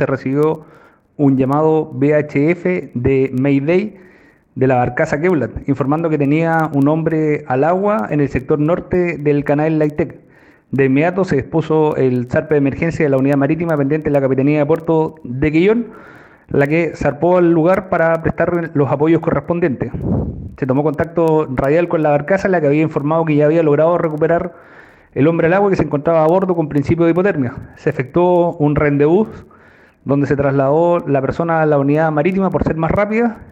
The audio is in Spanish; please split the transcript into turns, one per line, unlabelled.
se recibió un llamado VHF de Mayday de la barcaza Kevlat, informando que tenía un hombre al agua en el sector norte del canal Laitec. De inmediato se dispuso el zarpe de emergencia de la unidad marítima pendiente de la Capitanía de Puerto de Quillón, la que zarpó al lugar para prestar los apoyos correspondientes. Se tomó contacto radial con la barcaza, la que había informado que ya había logrado recuperar el hombre al agua que se encontraba a bordo con principio de hipotermia. Se efectuó un rendezvous donde se trasladó la persona a la unidad marítima por ser más rápida